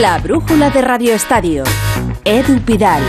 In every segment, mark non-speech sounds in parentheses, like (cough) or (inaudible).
La brújula de Radio Estadio. Edu Pidal.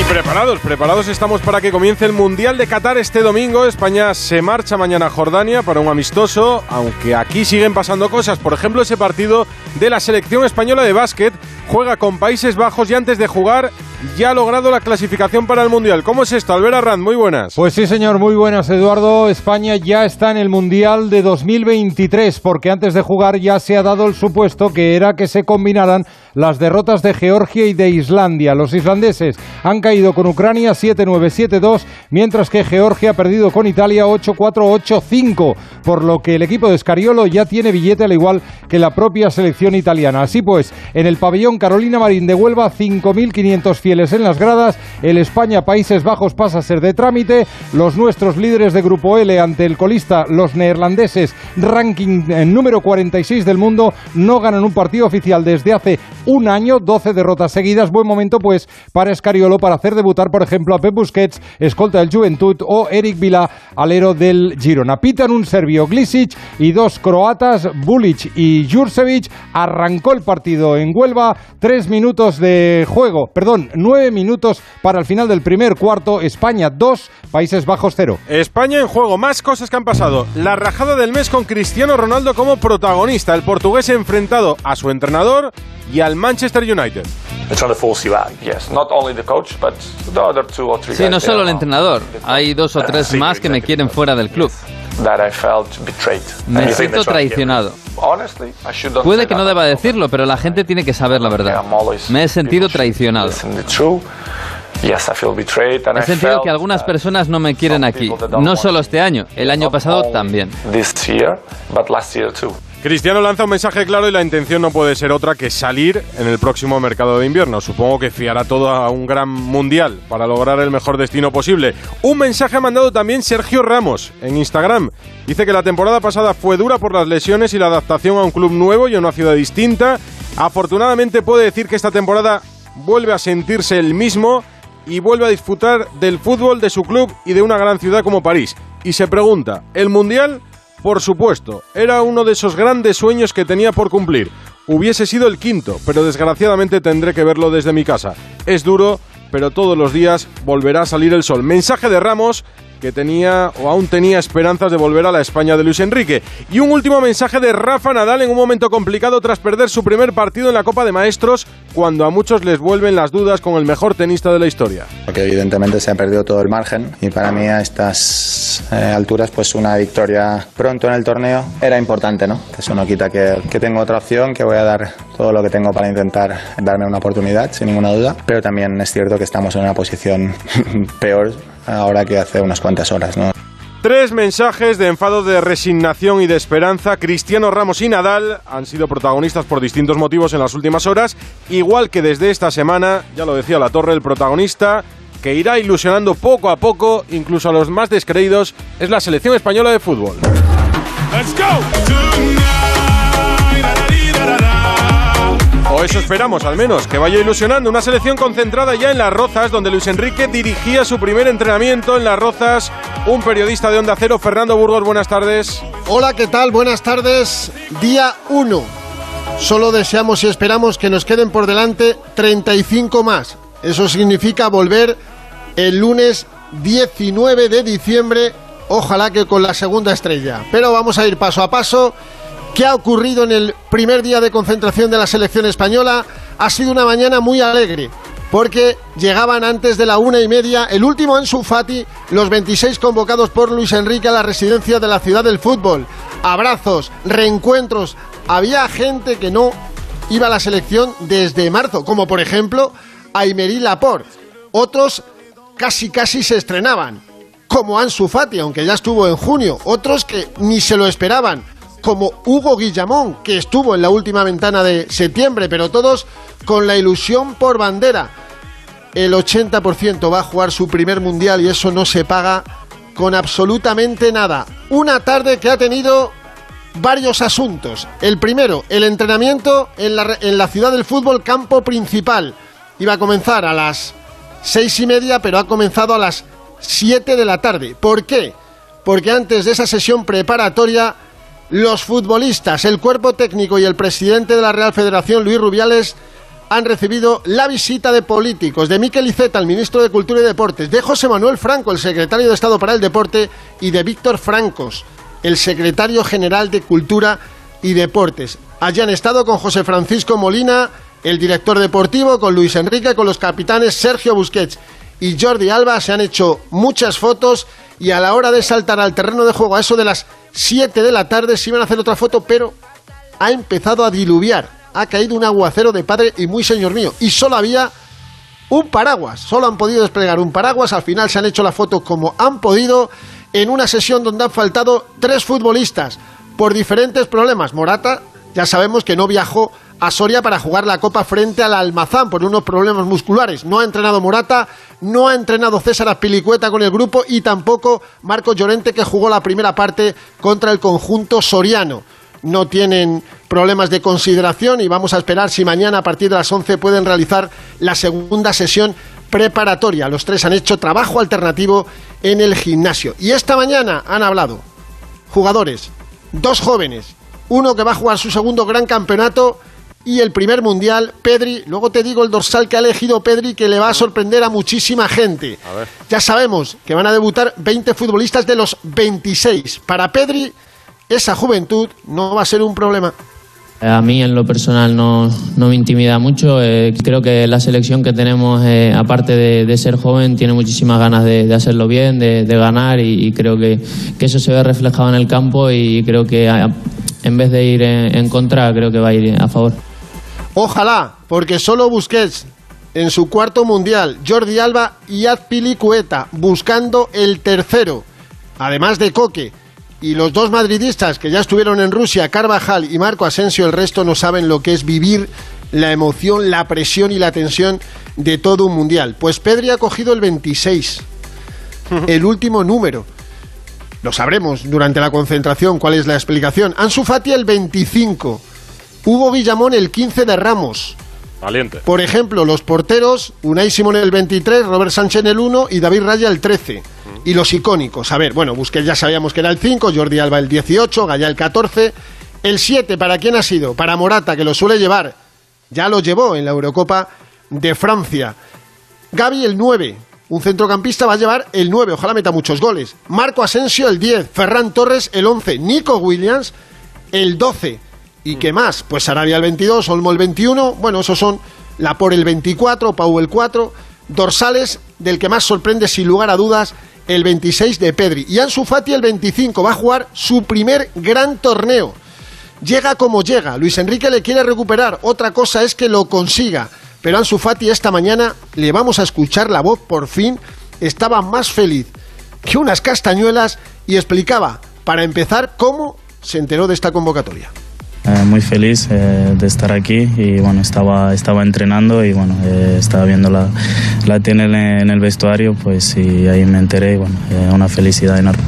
Y preparados, preparados estamos para que comience el Mundial de Qatar este domingo. España se marcha mañana a Jordania para un amistoso, aunque aquí siguen pasando cosas. Por ejemplo, ese partido de la selección española de básquet juega con Países Bajos y antes de jugar ya ha logrado la clasificación para el Mundial. ¿Cómo es esto? Albert Arrand, muy buenas. Pues sí, señor, muy buenas, Eduardo. España ya está en el Mundial de 2023, porque antes de jugar ya se ha dado el supuesto que era que se combinaran las derrotas de Georgia y de Islandia. Los islandeses han caído con Ucrania 7-9, 7-2, mientras que Georgia ha perdido con Italia 8-4, 8-5, por lo que el equipo de Scariolo ya tiene billete al igual que la propia selección italiana. Así pues, en el pabellón Carolina Marín de Huelva, 5.500 fieles en las gradas, el España-Países Bajos pasa a ser de trámite, los nuestros líderes de Grupo L ante el colista, los neerlandeses, ranking en número 46 del mundo, no ganan un partido oficial desde hace un año, 12 derrotas seguidas. Buen momento, pues, para Escariolo para hacer debutar, por ejemplo, a Pep Busquets, escolta del Juventud, o Eric Vila, alero del Girona. Pitan un serbio, Glisic, y dos croatas, Bulic y Jurcevic. Arrancó el partido en Huelva, tres minutos de juego, perdón, nueve minutos para el final del primer cuarto. España 2, Países Bajos 0. España en juego, más cosas que han pasado. La rajada del mes con Cristiano Ronaldo como protagonista. El portugués enfrentado a su entrenador y al Manchester United. Sí, no solo el entrenador. Hay dos o tres (laughs) más que me quieren fuera del club. Me siento traicionado. Puede que no deba decirlo, pero la gente tiene que saber la verdad. Me he sentido traicionado. He sentido que algunas personas no me quieren aquí. No solo este año, el año pasado también. Cristiano lanza un mensaje claro y la intención no puede ser otra que salir en el próximo mercado de invierno. Supongo que fiará todo a un gran mundial para lograr el mejor destino posible. Un mensaje ha mandado también Sergio Ramos en Instagram. Dice que la temporada pasada fue dura por las lesiones y la adaptación a un club nuevo y a una ciudad distinta. Afortunadamente puede decir que esta temporada vuelve a sentirse el mismo y vuelve a disfrutar del fútbol de su club y de una gran ciudad como París. Y se pregunta, ¿el mundial? Por supuesto, era uno de esos grandes sueños que tenía por cumplir. Hubiese sido el quinto, pero desgraciadamente tendré que verlo desde mi casa. Es duro, pero todos los días volverá a salir el sol. Mensaje de Ramos que tenía o aún tenía esperanzas de volver a la España de Luis Enrique. Y un último mensaje de Rafa Nadal en un momento complicado tras perder su primer partido en la Copa de Maestros, cuando a muchos les vuelven las dudas con el mejor tenista de la historia. Porque evidentemente se ha perdido todo el margen y para mí a estas eh, alturas pues una victoria pronto en el torneo era importante, ¿no? Eso no quita que, que tengo otra opción, que voy a dar todo lo que tengo para intentar darme una oportunidad, sin ninguna duda, pero también es cierto que estamos en una posición (laughs) peor ahora que hace unas cuantas horas, ¿no? Tres mensajes de enfado, de resignación y de esperanza. Cristiano Ramos y Nadal han sido protagonistas por distintos motivos en las últimas horas, igual que desde esta semana, ya lo decía la Torre, el protagonista que irá ilusionando poco a poco, incluso a los más descreídos, es la selección española de fútbol. Eso esperamos, al menos, que vaya ilusionando. Una selección concentrada ya en Las Rozas, donde Luis Enrique dirigía su primer entrenamiento en Las Rozas. Un periodista de Onda Cero, Fernando Burgos, buenas tardes. Hola, ¿qué tal? Buenas tardes. Día 1. Solo deseamos y esperamos que nos queden por delante 35 más. Eso significa volver el lunes 19 de diciembre, ojalá que con la segunda estrella. Pero vamos a ir paso a paso ¿Qué ha ocurrido en el primer día de concentración de la selección española? Ha sido una mañana muy alegre, porque llegaban antes de la una y media el último en Fati, los 26 convocados por Luis Enrique a la residencia de la ciudad del fútbol. Abrazos, reencuentros. Había gente que no iba a la selección desde marzo, como por ejemplo Aymerí Laporte. Otros casi casi se estrenaban, como Ansu Fati, aunque ya estuvo en junio. Otros que ni se lo esperaban como Hugo Guillamón, que estuvo en la última ventana de septiembre, pero todos con la ilusión por bandera. El 80% va a jugar su primer mundial y eso no se paga con absolutamente nada. Una tarde que ha tenido varios asuntos. El primero, el entrenamiento en la, en la ciudad del fútbol campo principal. Iba a comenzar a las seis y media, pero ha comenzado a las siete de la tarde. ¿Por qué? Porque antes de esa sesión preparatoria Los futbolistas, el cuerpo técnico y el presidente de la Real Federación, Luis Rubiales, han recibido la visita de políticos, de Miquel Iceta, el ministro de Cultura y Deportes, de José Manuel Franco, el secretario de Estado para el Deporte, y de Víctor Francos, el secretario general de Cultura y Deportes. Allí han estado con José Francisco Molina, el director deportivo, con Luis Enrique, con los capitanes Sergio Busquets y Jordi Alba. Se han hecho muchas fotos y a la hora de saltar al terreno de juego, a eso de las 7 de la tarde, se iban a hacer otra foto, pero ha empezado a diluviar ha caído un aguacero de padre y muy señor mío. Y solo había un paraguas. Solo han podido desplegar un paraguas. Al final se han hecho la foto como han podido en una sesión donde han faltado tres futbolistas por diferentes problemas. Morata, ya sabemos que no viajó a Soria para jugar la Copa frente al Almazán por unos problemas musculares. No ha entrenado Morata, no ha entrenado César Apilicueta con el grupo y tampoco Marco Llorente que jugó la primera parte contra el conjunto soriano no tienen problemas de consideración y vamos a esperar si mañana a partir de las 11 pueden realizar la segunda sesión preparatoria. Los tres han hecho trabajo alternativo en el gimnasio. Y esta mañana han hablado jugadores, dos jóvenes, uno que va a jugar su segundo gran campeonato y el primer mundial, Pedri. Luego te digo el dorsal que ha elegido Pedri que le va a sorprender a muchísima gente. Ya sabemos que van a debutar 20 futbolistas de los 26. Para Pedri esa juventud no va a ser un problema. A mí en lo personal no, me intimida mucho. Eh, creo que la selección que tenemos, eh, aparte de, ser joven, tiene muchísimas ganas de, hacerlo bien, de, ganar y, creo que, eso se ve reflejado en el campo y creo que en vez de ir en, contra, creo que va a ir a favor. Ojalá, porque solo Busquets en su cuarto mundial, Jordi Alba y Azpilicueta buscando el tercero, además de Coque y los dos madridistas que ya estuvieron en Rusia, Carvajal y Marco Asensio, el resto no saben lo que es vivir la emoción, la presión y la tensión de todo un mundial. Pues Pedri ha cogido el 26, el último número. Lo sabremos durante la concentración cuál es la explicación. Ansu Fati el 25, Hugo Villamón el 15 de Ramos. Valiente. Por ejemplo, los porteros, Unai Simón el 23, Robert Sánchez el 1 y David Raya el 13 y los icónicos. A ver, bueno, Busquets ya sabíamos que era el 5, Jordi Alba el 18, Gaya el 14. El 7, ¿para quién ha sido? Para Morata, que lo suele llevar. Ya lo llevó en la Eurocopa de Francia. Gaby el 9. Un centrocampista va a llevar el 9, ojalá meta muchos goles. Marco Asensio el 10, Ferran Torres el 11, Nico Williams el 12. ¿Y qué más? Pues Sarabia el 22, Olmo el 21. Bueno, esos son la por el 24, Pau el 4. Dorsales, del que más sorprende sin lugar a dudas el 26 de Pedri. Y Ansu Fati el 25 va a jugar su primer gran torneo. Llega como llega. Luis Enrique le quiere recuperar. Otra cosa es que lo consiga. Pero Ansu Fati esta mañana le vamos a escuchar la voz por fin. Estaba más feliz que unas castañuelas y explicaba, para empezar, cómo se enteró de esta convocatoria. Eh, muy feliz eh, de estar aquí y bueno, estaba, estaba entrenando y bueno, eh, estaba viendo la, la tiene en el vestuario, pues y ahí me enteré y bueno, una felicidad enorme.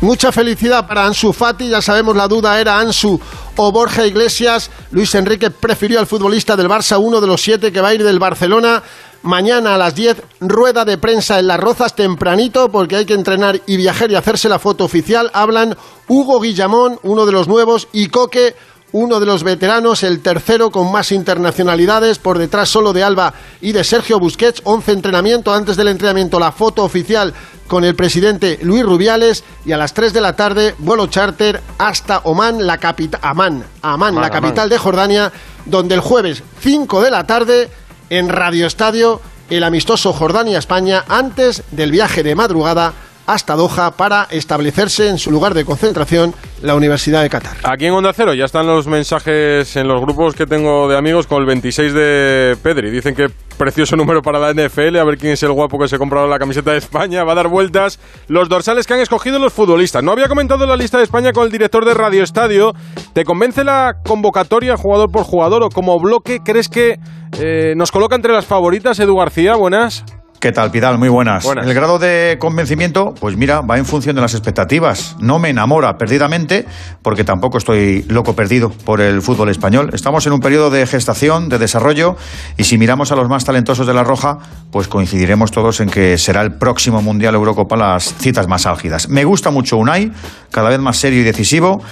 Mucha felicidad para Ansu Fati, ya sabemos la duda era Ansu o Borja Iglesias. Luis Enrique prefirió al futbolista del Barça, uno de los siete que va a ir del Barcelona. Mañana a las 10, rueda de prensa en Las Rozas tempranito, porque hay que entrenar y viajar y hacerse la foto oficial. Hablan Hugo Guillamón, uno de los nuevos, y Coque, uno de los veteranos, el tercero con más internacionalidades, por detrás solo de Alba y de Sergio Busquets, 11 entrenamiento, antes del entrenamiento la foto oficial con el presidente Luis Rubiales y a las 3 de la tarde vuelo charter hasta Oman, la capital Amán, Amán, la capital de Jordania, donde el jueves 5 de la tarde en Radio Estadio el amistoso Jordania-España antes del viaje de madrugada hasta Doha para establecerse en su lugar de concentración, la Universidad de Qatar. Aquí en Onda Cero ya están los mensajes en los grupos que tengo de amigos con el 26 de Pedri. Dicen que precioso número para la NFL, a ver quién es el guapo que se ha comprado la camiseta de España, va a dar vueltas los dorsales que han escogido los futbolistas. No había comentado la lista de España con el director de Radio Estadio. ¿Te convence la convocatoria jugador por jugador o como bloque crees que eh, nos coloca entre las favoritas Edu García? Buenas. ¿Qué tal, Pidal? Muy buenas. El grado de convencimiento, pues mira, va en función de las expectativas. No me enamora perdidamente, porque tampoco estoy loco perdido por el fútbol español. Estamos en un periodo de gestación, de desarrollo, y si miramos a los más talentosos de la Roja, pues coincidiremos todos en que será el próximo Mundial Eurocopa las citas más álgidas. Me gusta mucho Unai, cada vez más serio y decisivo.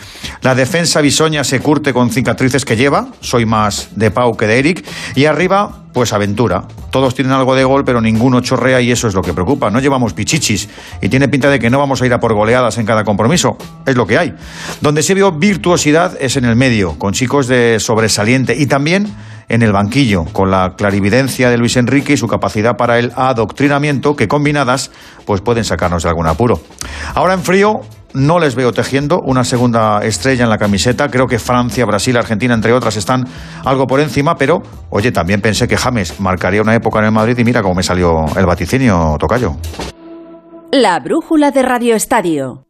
La defensa bisoña se curte con cicatrices que lleva. Soy más de Pau que de Eric. Y arriba, pues aventura. Todos tienen algo de gol, pero ninguno chorrea y eso es lo que preocupa. No llevamos pichichis y tiene pinta de que no vamos a ir a por goleadas en cada compromiso. Es lo que hay. Donde se vio virtuosidad es en el medio, con chicos de sobresaliente y también en el banquillo, con la clarividencia de Luis Enrique y su capacidad para el adoctrinamiento que combinadas pues pueden sacarnos de algún apuro. Ahora en frío no les veo tejiendo una segunda estrella en la camiseta. Creo que Francia, Brasil, Argentina, entre otras, están algo por encima, pero oye, también pensé que James marcaría una época en el Madrid y mira cómo me salió el vaticinio, Tocayo. La brújula de Radio Estadio.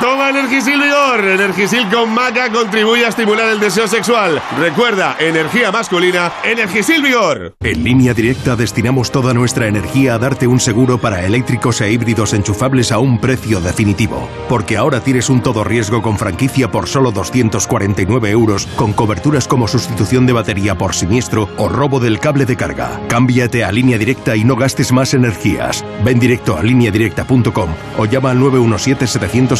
Toma Energisil Vigor. Energisil con maca contribuye a estimular el deseo sexual. Recuerda, energía masculina, Energisil Vigor. En línea directa destinamos toda nuestra energía a darte un seguro para eléctricos e híbridos enchufables a un precio definitivo. Porque ahora tienes un todo riesgo con franquicia por solo 249 euros, con coberturas como sustitución de batería por siniestro o robo del cable de carga. Cámbiate a línea directa y no gastes más energías. Ven directo a lineadirecta.com o llama al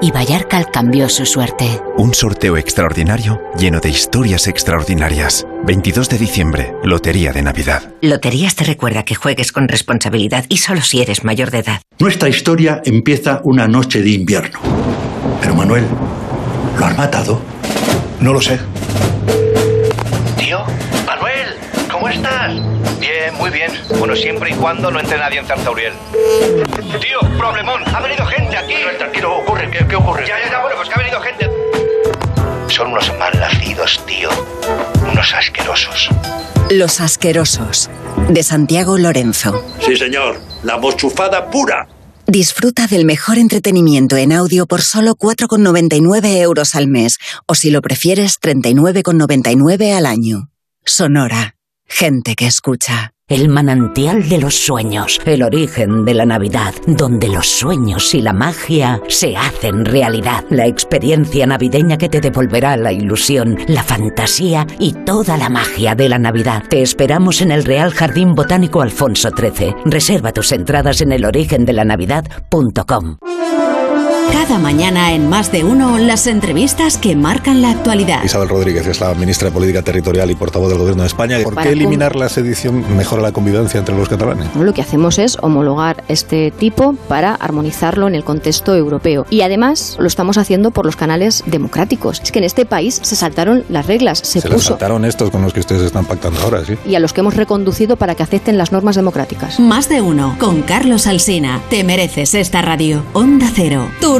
y Vallarcal cambió su suerte. Un sorteo extraordinario lleno de historias extraordinarias. 22 de diciembre, Lotería de Navidad. Loterías te recuerda que juegues con responsabilidad y solo si eres mayor de edad. Nuestra historia empieza una noche de invierno. Pero Manuel, ¿lo han matado? No lo sé. Muy bien. Bueno, siempre y cuando no entre nadie en Zarzauriel. Tío, problemón, ha venido gente aquí. tranquilo, ocurre, ¿qué, qué ocurre? Ya, ya, ya, bueno, pues que ha venido gente. Son unos malnacidos, tío. Unos asquerosos. Los asquerosos, de Santiago Lorenzo. Sí, señor. La mochufada pura. Disfruta del mejor entretenimiento en audio por solo 4,99 euros al mes. O si lo prefieres, 39,99 al año. Sonora. Gente que escucha. El manantial de los sueños, el origen de la Navidad, donde los sueños y la magia se hacen realidad. La experiencia navideña que te devolverá la ilusión, la fantasía y toda la magia de la Navidad. Te esperamos en el Real Jardín Botánico Alfonso XIII. Reserva tus entradas en elorigendelannavidad.com. Cada mañana en Más de Uno, las entrevistas que marcan la actualidad. Isabel Rodríguez es la ministra de Política Territorial y portavoz del Gobierno de España. ¿Por qué eliminar la sedición mejora la convivencia entre los catalanes? Lo que hacemos es homologar este tipo para armonizarlo en el contexto europeo. Y además lo estamos haciendo por los canales democráticos. Es que en este país se saltaron las reglas, se, Se puso. saltaron estos con los que ustedes están pactando ahora, ¿sí? Y a los que hemos reconducido para que acepten las normas democráticas. Más de Uno, con Carlos Alsina. Te mereces esta radio. Onda Cero, tu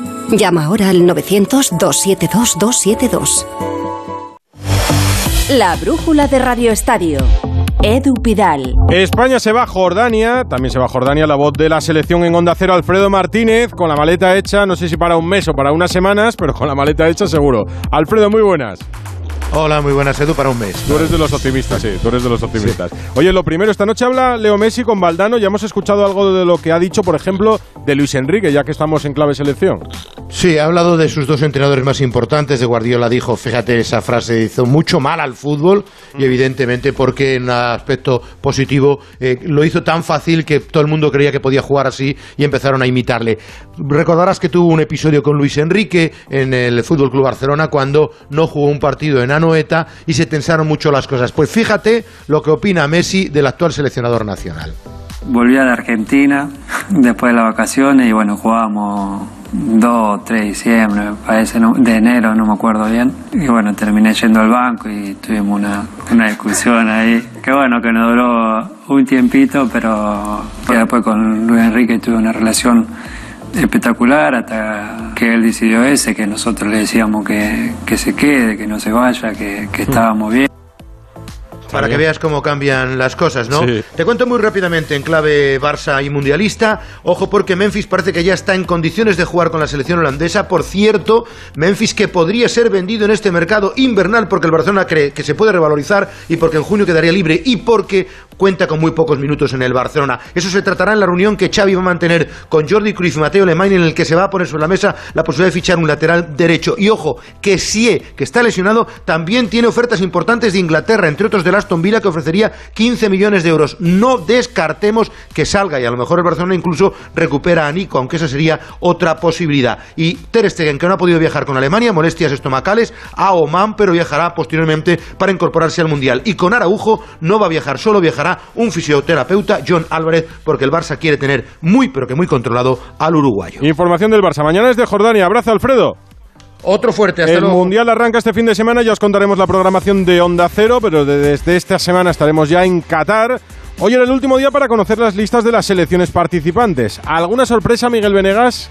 Llama ahora al 900-272-272. La brújula de Radio Estadio. Edu Pidal. España se va a Jordania, también se va a Jordania la voz de la selección en Onda Cero, Alfredo Martínez, con la maleta hecha, no sé si para un mes o para unas semanas, pero con la maleta hecha seguro. Alfredo, muy buenas. Hola, muy buenas, Edu, para un mes. Tú eres de los optimistas, sí, tú eres de los optimistas. Oye, lo primero, esta noche habla Leo Messi con Valdano. Ya hemos escuchado algo de lo que ha dicho, por ejemplo, de Luis Enrique, ya que estamos en clave selección. Sí, ha hablado de sus dos entrenadores más importantes. De Guardiola dijo, fíjate esa frase, hizo mucho mal al fútbol y evidentemente porque en aspecto positivo eh, lo hizo tan fácil que todo el mundo creía que podía jugar así y empezaron a imitarle. Recordarás que tuvo un episodio con Luis Enrique en el Fútbol Club Barcelona cuando no jugó un partido en Anoeta y se tensaron mucho las cosas. Pues fíjate lo que opina Messi del actual seleccionador nacional. Volví a la Argentina después de las vacaciones y bueno, jugábamos 2, 3 de diciembre, parece, de enero, no me acuerdo bien. Y bueno, terminé yendo al banco y tuvimos una, una discusión ahí. Que bueno, que nos duró un tiempito, pero después con Luis Enrique tuve una relación espectacular hasta que él decidió ese, que nosotros le decíamos que, que se quede, que no se vaya, que, que estábamos bien. Para que veas cómo cambian las cosas, ¿no? Sí. Te cuento muy rápidamente en clave Barça y mundialista. Ojo porque Memphis parece que ya está en condiciones de jugar con la selección holandesa. Por cierto, Memphis que podría ser vendido en este mercado invernal porque el Barcelona cree que se puede revalorizar y porque en junio quedaría libre y porque cuenta con muy pocos minutos en el Barcelona. Eso se tratará en la reunión que Xavi va a mantener con Jordi Cruyff y Mateo Lemay en el que se va a poner sobre la mesa la posibilidad de fichar un lateral derecho. Y ojo, que Sie, que está lesionado, también tiene ofertas importantes de Inglaterra, entre otros del Aston Villa, que ofrecería 15 millones de euros. No descartemos que salga y a lo mejor el Barcelona incluso recupera a Nico, aunque esa sería otra posibilidad. Y Ter Stegen, que no ha podido viajar con Alemania, molestias estomacales, a Oman, pero viajará posteriormente para incorporarse al Mundial. Y con Araujo no va a viajar solo, viajará un fisioterapeuta, John Álvarez, porque el Barça quiere tener muy, pero que muy controlado al uruguayo. Información del Barça. Mañana es de Jordania. Abrazo, Alfredo. Otro fuerte, hasta El luego. Mundial arranca este fin de semana, ya os contaremos la programación de Onda Cero, pero de- desde esta semana estaremos ya en Qatar. Hoy era el último día para conocer las listas de las selecciones participantes. ¿Alguna sorpresa, Miguel Venegas?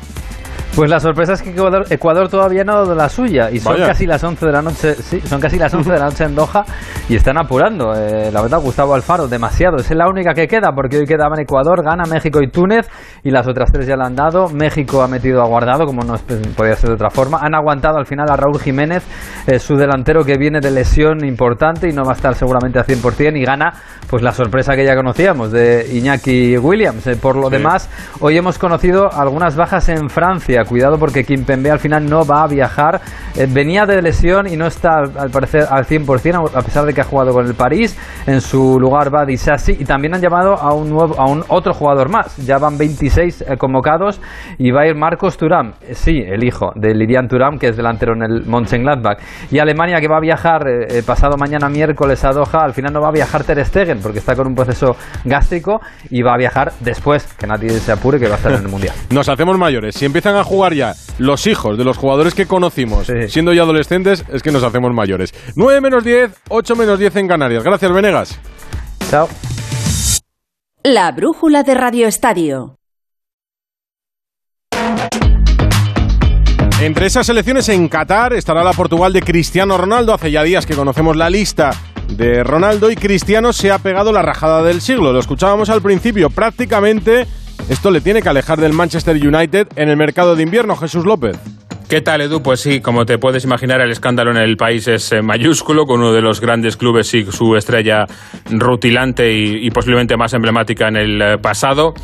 Pues la sorpresa es que Ecuador, Ecuador todavía no ha dado la suya y son Vaya. casi las 11 de la noche, sí, son casi las 11 de la noche en Doha y están apurando. Eh, la verdad, Gustavo Alfaro, demasiado. Es la única que queda porque hoy quedaban Ecuador, Ghana, México y Túnez y las otras tres ya la han dado. México ha metido aguardado, como no es- podía ser de otra forma. Han aguantado al final a Raúl Jiménez, eh, su delantero que viene de lesión importante y no va a estar seguramente al 100% y gana pues la sorpresa que ya conocíamos de Iñaki Williams. Eh, por lo Sí. demás, Hoy hemos conocido algunas bajas en Francia. Cuidado porque Kimpembe al final no va a viajar. Eh, venía de lesión y no está al parecer al 100% a pesar de que ha jugado con el París. En su lugar va Disasi y también han llamado a un nuevo a un otro jugador más. Ya van 26 eh, convocados y va a ir Marcos Thuram. Eh, sí, el hijo de Lilian Thuram que es delantero en el Mönchengladbach. Y Alemania que va a viajar pasado mañana miércoles a Doha. Al final no va a viajar Ter Stegen porque está con un proceso gástrico y va a viajar después que nadie se apure que va a estar en el mundial. (laughs) Nos hacemos mayores. Si empiezan a jugar ya los hijos de los jugadores que conocimos, siendo ya adolescentes, es que nos hacemos mayores. 9 menos 10, 8 menos 10 en Canarias. Gracias, Venegas. Chao. La brújula de Radio Estadio. Entre esas selecciones en Qatar estará la Portugal de Cristiano Ronaldo. Hace ya días que conocemos la lista de Ronaldo y Cristiano se ha pegado la rajada del siglo. Lo escuchábamos al principio. Prácticamente esto le tiene que alejar del Manchester United en el mercado de invierno. Jesús López. ¿Qué tal, Edu? Pues sí, como te puedes imaginar, el escándalo en el país es eh, mayúsculo, con uno de los grandes clubes y su estrella rutilante y, y posiblemente más emblemática en el eh, pasado.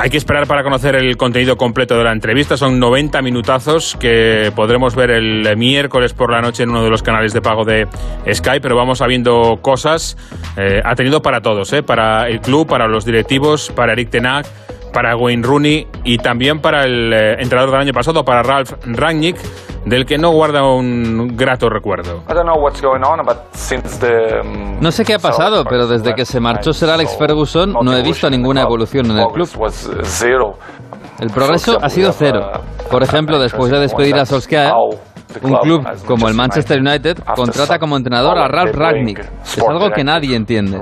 Hay que esperar para conocer el contenido completo de la entrevista. Son 90 minutazos que podremos ver el miércoles por la noche en uno de los canales de pago de Sky, pero vamos sabiendo cosas. Eh, ha tenido para todos, ¿eh? para el club, para los directivos, para Eric Tenac, para Wayne Rooney y también para el eh, entrenador del año pasado, para Ralf Rangnick, del que no guarda un grato recuerdo. Um, No sé qué ha pasado, pero desde que se marchó Sir Alex Ferguson no he visto ninguna evolución en el club. uh. El progreso ha sido cero. Por ejemplo, después de despedir a Solskjaer, un club como el Manchester United contrata como entrenador a Ralf Ragnick. Es algo que nadie entiende.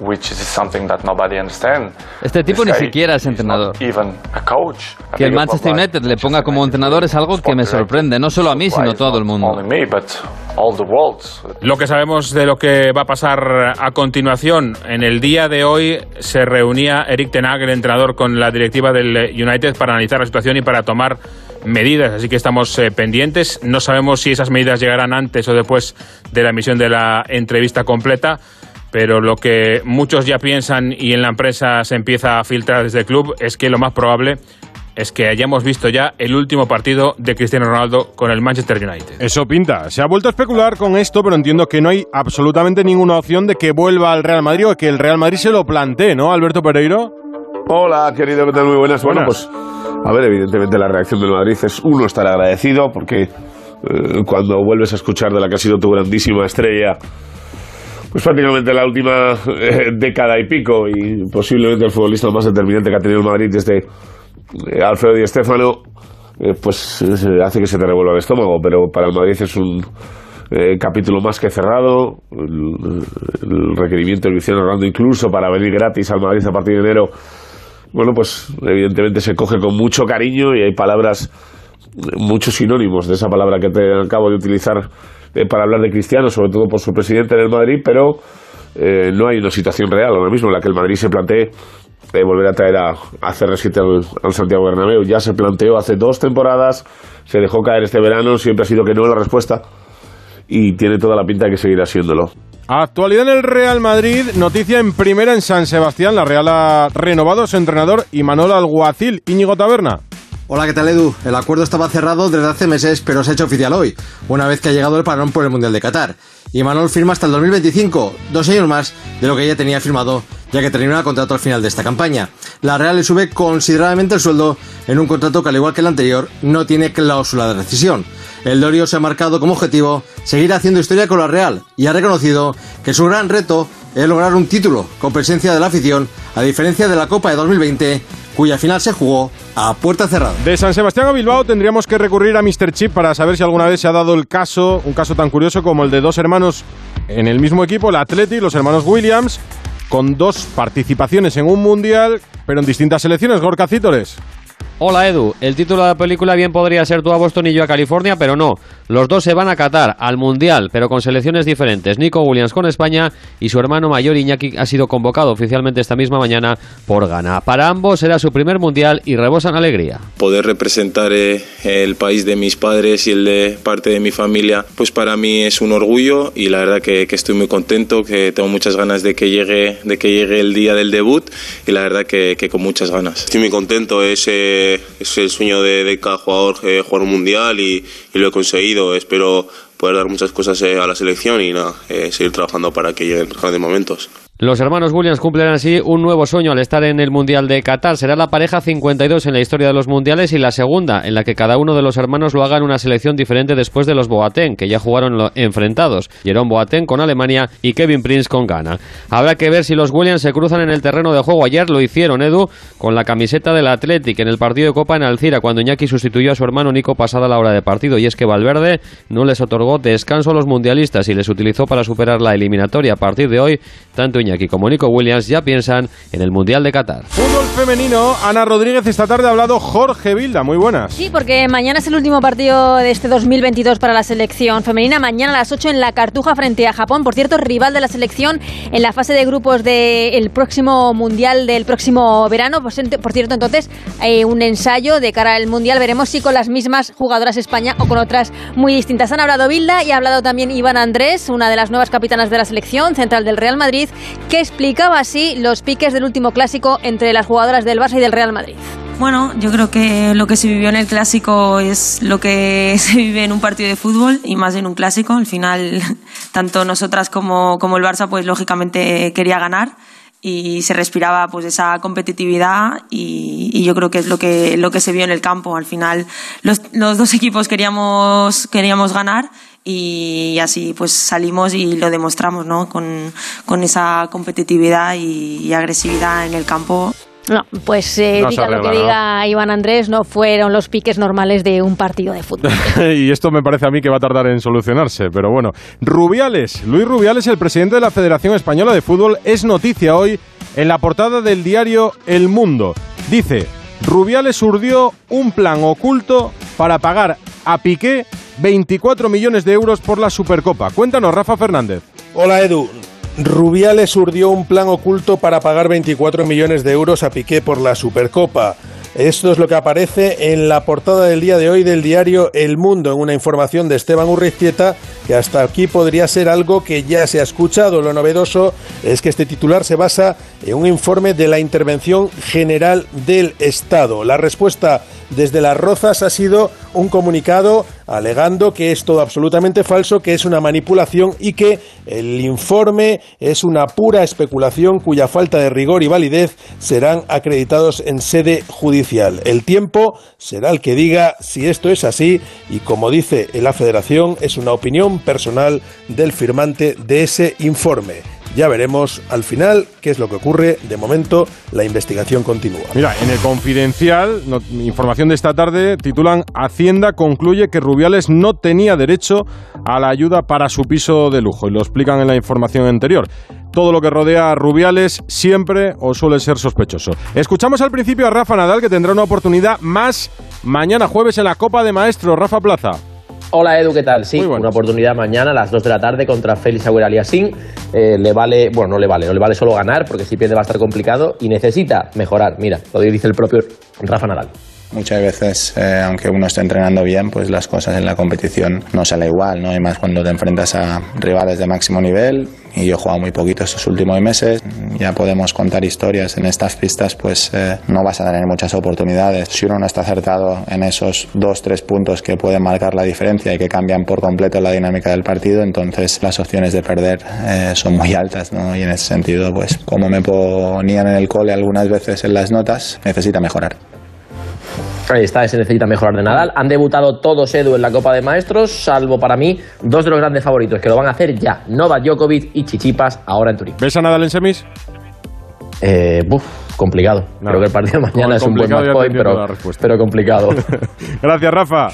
Which is something that nobody understands. Este tipo This ni guy siquiera es entrenador. Even a coach. Que el Manchester United le ponga como entrenador es algo que me sorprende, no solo a mí, sino a todo el mundo. only me, but Lo que sabemos de lo que va a pasar a continuación, en el día de hoy se reunía Eric Tenag, el entrenador, con la directiva del United para analizar la situación y para tomar medidas, así que estamos eh, pendientes. No sabemos si esas medidas llegarán antes o después de la emisión de la entrevista completa, pero lo que muchos ya piensan y en la empresa se empieza a filtrar desde el club es que lo más probable es que hayamos visto ya el último partido de Cristiano Ronaldo con el Manchester United. Eso pinta. Se ha vuelto a especular con esto, pero entiendo que no hay absolutamente ninguna opción de que vuelva al Real Madrid o que el Real Madrid se lo plantee, ¿no, Alberto Pereiro? Hola, querido, ¿qué tal? Muy buenas. Bueno, pues, a ver, evidentemente la reacción del Madrid es uno estar agradecido porque eh, cuando vuelves a escuchar de la que ha sido tu grandísima estrella, pues prácticamente la última eh, década y pico y posiblemente el futbolista más determinante que ha tenido el Madrid desde eh, Alfredo Di Stéfano, eh, pues eh, hace que se te revuelva el estómago, pero para el Madrid es un capítulo más que cerrado. El, requerimiento del Luciano Ronaldo incluso para venir gratis al Madrid a partir de enero, bueno, pues evidentemente se coge con mucho cariño y hay palabras, muchos sinónimos de esa palabra que te acabo de utilizar para hablar de Cristiano, sobre todo por su presidente en el Madrid, pero no hay una situación real ahora mismo en la que el Madrid se plantee de volver a traer a, a CR7 al, Santiago Bernabéu. Ya se planteó hace dos temporadas, se dejó caer este verano, siempre ha sido que no la respuesta y tiene toda la pinta de que seguirá siéndolo. Actualidad en el Real Madrid, noticia en primera en San Sebastián, la Real ha renovado su entrenador Imanol Alguacil, Íñigo Taberna. Hola, ¿qué tal Edu? El acuerdo estaba cerrado desde hace meses, pero se ha hecho oficial hoy, una vez que ha llegado el parón por el Mundial de Qatar. Y Manuel firma hasta el 2025, dos años más de lo que ya tenía firmado, ya que termina el contrato al final de esta campaña. La Real le sube considerablemente el sueldo en un contrato que, al igual que el anterior, no tiene cláusula de rescisión. El Dorio se ha marcado como objetivo seguir haciendo historia con la Real y ha reconocido que su gran reto es lograr un título con presencia de la afición, a diferencia de la Copa de 2020 cuya final se jugó a puerta cerrada. De San Sebastián a Bilbao tendríamos que recurrir a Mr. Chip para saber si alguna vez se ha dado el caso, un caso tan curioso como el de dos hermanos en el mismo equipo, el Atleti, los hermanos Williams, con dos participaciones en un mundial, pero en distintas selecciones. Gorka Cítores. Hola Edu, el título de la película bien podría ser tú a Boston y yo a California, pero no. Los dos se van a Qatar, al Mundial, pero con selecciones diferentes. Nico Williams con España y su hermano mayor Iñaki ha sido convocado oficialmente esta misma mañana por Ghana. Para ambos será su primer Mundial y rebosan alegría. Poder representar eh, el país de mis padres y el de parte de mi familia, pues para mí es un orgullo y la verdad que, estoy muy contento, que tengo muchas ganas de que llegue, de que llegue el día del debut y la verdad que, con muchas ganas. Estoy muy contento, es... Eh, es el sueño de, cada jugador eh, jugar un mundial y, lo he conseguido. Espero poder dar muchas cosas eh, a la selección y nada, eh, seguir trabajando para que lleguen grandes momentos. Los hermanos Williams cumplen así un nuevo sueño al estar en el Mundial de Qatar. Será la pareja 52 en la historia de los mundiales y la segunda en la que cada uno de los hermanos lo haga en una selección diferente después de los Boateng, que ya jugaron enfrentados. Jerome Boateng con Alemania y Kevin Prince con Ghana. Habrá que ver si los Williams se cruzan en el terreno de juego. Ayer lo hicieron, Edu, con la camiseta del Athletic en el partido de Copa en Alcira, cuando Iñaki sustituyó a su hermano Nico pasada la hora de partido. Y es que Valverde no les otorgó descanso a los mundialistas y les utilizó para superar la eliminatoria. A partir de hoy, tanto Iñaki como Nico Williams ya piensan en el Mundial de Qatar. Fútbol femenino, Ana Rodríguez, esta tarde ha hablado Jorge Vilda, muy buenas. Sí, porque mañana es el último partido de este 2022 para la selección femenina, mañana a las 8 en la Cartuja frente a Japón, por cierto, rival de la selección en la fase de grupos del próximo Mundial del próximo verano, por, por cierto, entonces hay un ensayo de cara al Mundial, veremos si con las mismas jugadoras España o con otras muy distintas. Han hablado Vilda y ha hablado también Iván Andrés, una de las nuevas capitanas de la selección central del Real Madrid, que explicaba así los piques del último clásico entre las jugadoras del Barça y del Real Madrid. Bueno, yo creo que lo que se vivió en el clásico es lo que (laughs) se vive en un partido de fútbol y más en un clásico. Al final, (laughs) tanto nosotras como, el Barça, pues lógicamente quería ganar y se respiraba pues esa competitividad y, yo creo que es lo que, lo que se vio en el campo. Al final, los, los dos equipos queríamos, queríamos ganar y así pues salimos y lo demostramos ¿no? con, con esa competitividad y, agresividad en el campo. No, pues eh, diga lo que diga Iván Andrés, no fueron los piques normales de un partido de fútbol. (laughs) y esto me parece a mí que va a tardar en solucionarse, pero bueno. Rubiales, Luis Rubiales, el presidente de la Federación Española de Fútbol, es noticia hoy en la portada del diario El Mundo. Dice, Rubiales urdió un plan oculto para pagar a Piqué 24 millones de euros por la Supercopa. Cuéntanos, Rafa Fernández. Hola Edu. Rubiales urdió un plan oculto para pagar 24 millones de euros a Piqué por la Supercopa. Esto es lo que aparece en la portada del día de hoy del diario El Mundo, en una información de Esteban Urriztieta, que hasta aquí podría ser algo que ya se ha escuchado. Lo novedoso es que este titular se basa en un informe de la Intervención General del Estado. La respuesta desde Las Rozas ha sido un comunicado alegando que es todo absolutamente falso, que es una manipulación y que el informe es una pura especulación cuya falta de rigor y validez serán acreditados en sede judicial. El tiempo será el que diga si esto es así y como dice la Federación es una opinión personal del firmante de ese informe. Ya veremos al final qué es lo que ocurre. De momento, la investigación continúa. Mira, en el Confidencial, información de esta tarde, titulan Hacienda concluye que Rubiales no tenía derecho a la ayuda para su piso de lujo. Y lo explican en la información anterior. Todo lo que rodea a Rubiales siempre o suele ser sospechoso. Escuchamos al principio a Rafa Nadal, que tendrá una oportunidad más mañana jueves en la Copa de Maestros. Rafa Plaza. Hola Edu, ¿qué tal? Sí, una oportunidad mañana a las 2 de la tarde contra Félix Agüera Aliasín. Eh, le vale, bueno, no le vale, no le vale solo ganar porque si pierde va a estar complicado y necesita mejorar. Mira, lo dice el propio Rafa Nadal. Muchas veces, eh, aunque uno esté entrenando bien, pues las cosas en la competición no salen igual, ¿no? Y más cuando te enfrentas a rivales de máximo nivel. Y yo he jugado muy poquito estos últimos meses. Ya podemos contar historias en estas pistas, pues eh, no vas a tener muchas oportunidades. Si uno no está acertado en esos dos, tres puntos que pueden marcar la diferencia y que cambian por completo la dinámica del partido, entonces las opciones de perder eh, son muy altas, ¿no? Y en ese sentido, pues como me ponían en el cole algunas veces en las notas, necesita mejorar. Ahí está, se necesita mejorar de Nadal. Han debutado todos Edu en la Copa de Maestros, salvo para mí dos de los grandes favoritos que lo van a hacer ya, Novak Djokovic y Chichipas, ahora en Turín. ¿Ves a Nadal en semis? Eh, buf, complicado. Creo que el partido de mañana es un buen match point, pero, pero complicado. (laughs) Gracias, Rafa.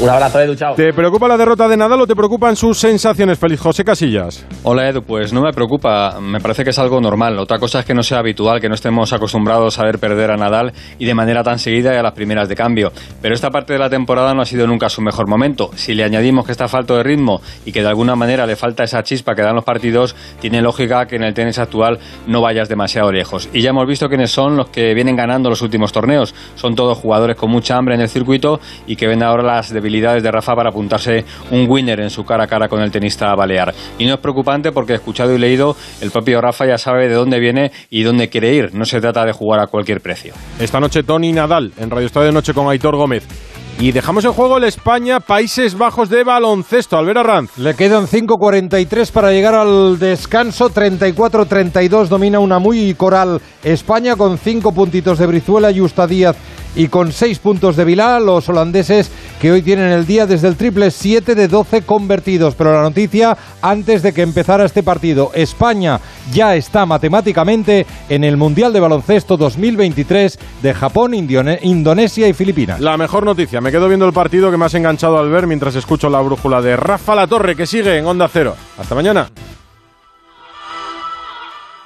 Un abrazo, Edu, chao. ¿Te preocupa la derrota de Nadal o te preocupan sus sensaciones, Feliz José Casillas? Hola, Edu, pues no me preocupa, me parece que es algo normal. Otra cosa es que no sea habitual, que no estemos acostumbrados a ver perder a Nadal y de manera tan seguida y a las primeras de cambio. Pero esta parte de la temporada no ha sido nunca su mejor momento. Si le añadimos que está falto de ritmo y que de alguna manera le falta esa chispa que dan los partidos, tiene lógica que en el tenis actual no vayas demasiado lejos. Y ya hemos visto quiénes son los que vienen ganando los últimos torneos. Son todos jugadores con mucha hambre en el circuito y que ven ahora las debilidades de Rafa para apuntarse un winner en su cara a cara con el tenista balear. Y no es preocupante porque escuchado y leído, el propio Rafa ya sabe de dónde viene y dónde quiere ir. No se trata de jugar a cualquier precio. Esta noche Tony Nadal en Radio Estadio de Noche con Aitor Gómez. Y dejamos en juego el España, Países Bajos de baloncesto. Albert Arranz. Le quedan 5.43 para llegar al descanso. 34-32 domina una muy coral España con 5 puntitos de Brizuela y Justa Díaz y con 6 puntos de Vilá. Los holandeses que hoy tienen el día desde el triple 7 de 12 convertidos. Pero la noticia antes de que empezara este partido. España ya está matemáticamente en el Mundial de Baloncesto 2023 de Japón, Indonesia y Filipinas. La mejor noticia me quedo viendo el partido que me has enganchado al ver mientras escucho la brújula de Rafa La Torre, que sigue en Onda Cero. Hasta mañana.